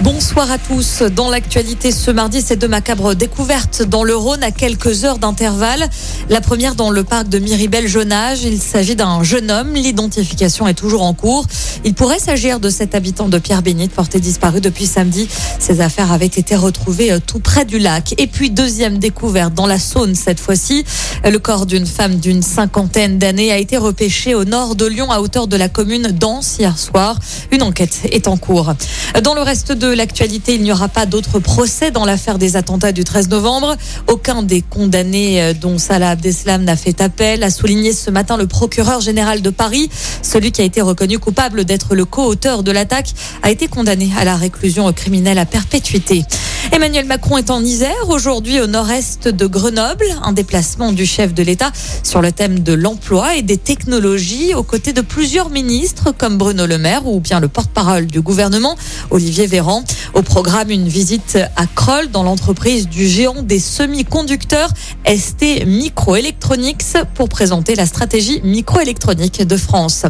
Bonsoir à tous. Dans l'actualité ce mardi, ces deux macabres découvertes dans le Rhône à quelques heures d'intervalle. La première dans le parc de Miribel Jeune Il s'agit d'un jeune homme. L'identification est toujours en cours. Il pourrait s'agir de cet habitant de Pierre Bénite porté disparu depuis samedi. Ses affaires avaient été retrouvées euh, tout près du lac. Et puis deuxième découverte dans la Saône cette fois-ci. Le corps d'une femme d'une cinquantaine d'années a été repêché au nord de Lyon à hauteur de la commune d'Anse hier soir. Une enquête est en cours. Dans le reste de l'actualité, il n'y aura pas d'autres procès dans l'affaire des attentats du 13 novembre. Aucun des condamnés euh, dont Salah Abdeslam n'a fait appel a souligné ce matin le procureur général de Paris. Celui qui a été reconnu coupable d'être le co-auteur de l'attaque a été condamné à la réclusion criminelle à perpétuité. Emmanuel Macron est en Isère aujourd'hui au nord-est de Grenoble, un déplacement du chef de l'État sur le thème de l'emploi et des technologies aux côtés de plusieurs ministres comme Bruno Le Maire ou bien le porte-parole du gouvernement Olivier Véran. Au programme, une visite à Kroll dans l'entreprise du géant des semi-conducteurs ST Microelectronics pour présenter la stratégie microélectronique de France.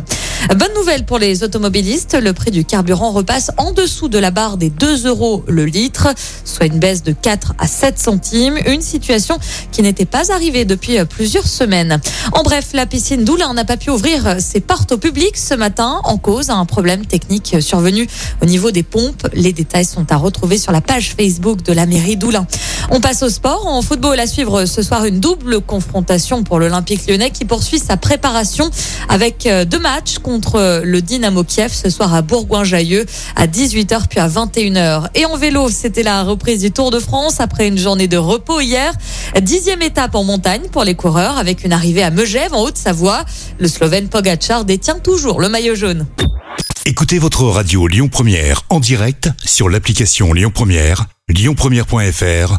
Bonne nouvelle pour les automobilistes, le prix du carburant repasse en dessous de la barre des 2 euros le litre, soit une baisse de 4 à 7 centimes, une situation qui n'était pas arrivée depuis plusieurs semaines. En bref, la piscine d'Oulin n'a pas pu ouvrir ses portes au public ce matin en cause un problème technique survenu au niveau des pompes. Les détails sont à retrouver sur la page Facebook de la mairie d'Oulin. On passe au sport. En football, à suivre ce soir une double confrontation pour l'Olympique lyonnais qui poursuit sa préparation avec deux matchs contre le Dynamo Kiev ce soir à Bourgoin-Jailleux à 18h puis à 21h. Et en vélo, c'était la reprise du Tour de France après une journée de repos hier. Dixième étape en montagne pour les coureurs avec une arrivée à Megève en Haute-Savoie. Le Slovène Pogacar détient toujours le maillot jaune. Écoutez votre radio Lyon Première en direct sur l'application Lyon Première, lyonpremière.fr